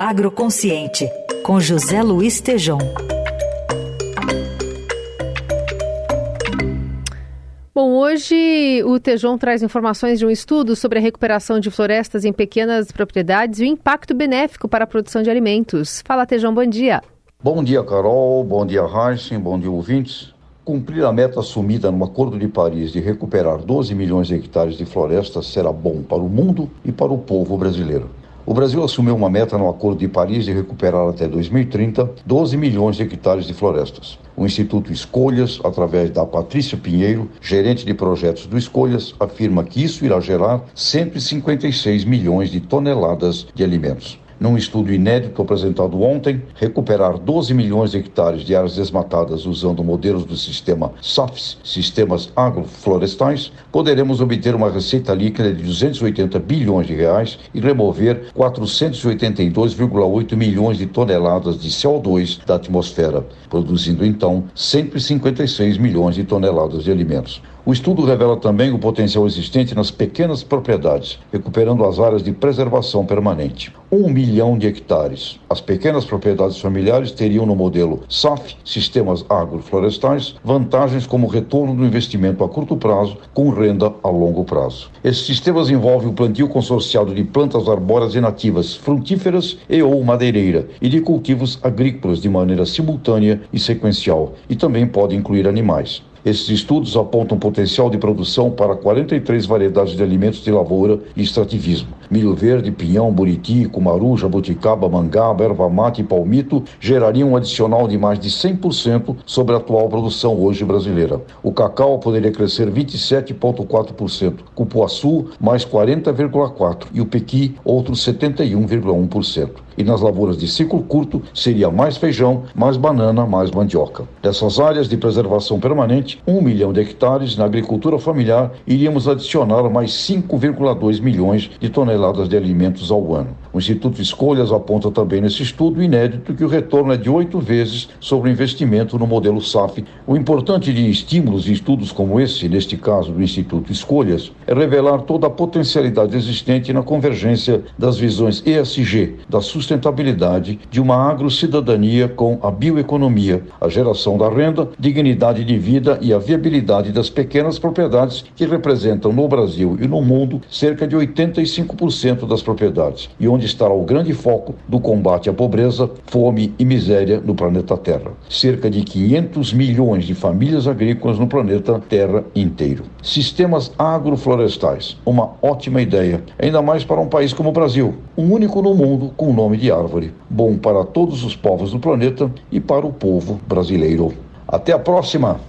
Agroconsciente, com José Luiz Tejom. Bom, hoje o Tejon traz informações de um estudo sobre a recuperação de florestas em pequenas propriedades e o impacto benéfico para a produção de alimentos. Fala, Tejon, bom dia. Bom dia, Carol. Bom dia, Heisen. Bom dia, ouvintes. Cumprir a meta assumida no Acordo de Paris de recuperar 12 milhões de hectares de florestas será bom para o mundo e para o povo brasileiro. O Brasil assumiu uma meta no Acordo de Paris de recuperar até 2030 12 milhões de hectares de florestas. O Instituto Escolhas, através da Patrícia Pinheiro, gerente de projetos do Escolhas, afirma que isso irá gerar 156 milhões de toneladas de alimentos num estudo inédito apresentado ontem, recuperar 12 milhões de hectares de áreas desmatadas usando modelos do sistema SAFs, Sistemas Agroflorestais, poderemos obter uma receita líquida de 280 bilhões de reais e remover 482,8 milhões de toneladas de CO2 da atmosfera, produzindo então 156 milhões de toneladas de alimentos. O estudo revela também o potencial existente nas pequenas propriedades, recuperando as áreas de preservação permanente. Um milhão de hectares. As pequenas propriedades familiares teriam no modelo SAF, Sistemas Agroflorestais, vantagens como retorno do investimento a curto prazo com renda a longo prazo. Esses sistemas envolvem o plantio consorciado de plantas arbóreas e nativas, frutíferas e ou madeireira, e de cultivos agrícolas de maneira simultânea e sequencial, e também pode incluir animais. Esses estudos apontam potencial de produção para 43 variedades de alimentos de lavoura e extrativismo. Milho verde, pinhão, buriti, cumaru, jabuticaba, mangaba, erva mate e palmito gerariam um adicional de mais de 100% sobre a atual produção hoje brasileira. O cacau poderia crescer 27,4%, cupuaçu mais 40,4% e o pequi outros 71,1% e nas lavouras de ciclo curto seria mais feijão, mais banana, mais mandioca. Dessas áreas de preservação permanente, 1 milhão de hectares na agricultura familiar, iríamos adicionar mais 5,2 milhões de toneladas de alimentos ao ano. O Instituto Escolhas aponta também nesse estudo inédito que o retorno é de oito vezes sobre o investimento no modelo SAF. O importante de estímulos e estudos como esse, neste caso do Instituto Escolhas, é revelar toda a potencialidade existente na convergência das visões ESG, da sustentabilidade de uma agrocidadania com a bioeconomia, a geração da renda, dignidade de vida e a viabilidade das pequenas propriedades que representam no Brasil e no mundo cerca de 85% das propriedades e onde estará o grande foco do combate à pobreza, fome e miséria no planeta Terra. Cerca de 500 milhões de famílias agrícolas no planeta Terra inteiro. Sistemas agroflorestais, uma ótima ideia, ainda mais para um país como o Brasil, um único no mundo com o nome de árvore, bom para todos os povos do planeta e para o povo brasileiro. Até a próxima!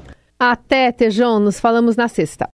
Até, Tejão, nos falamos na sexta.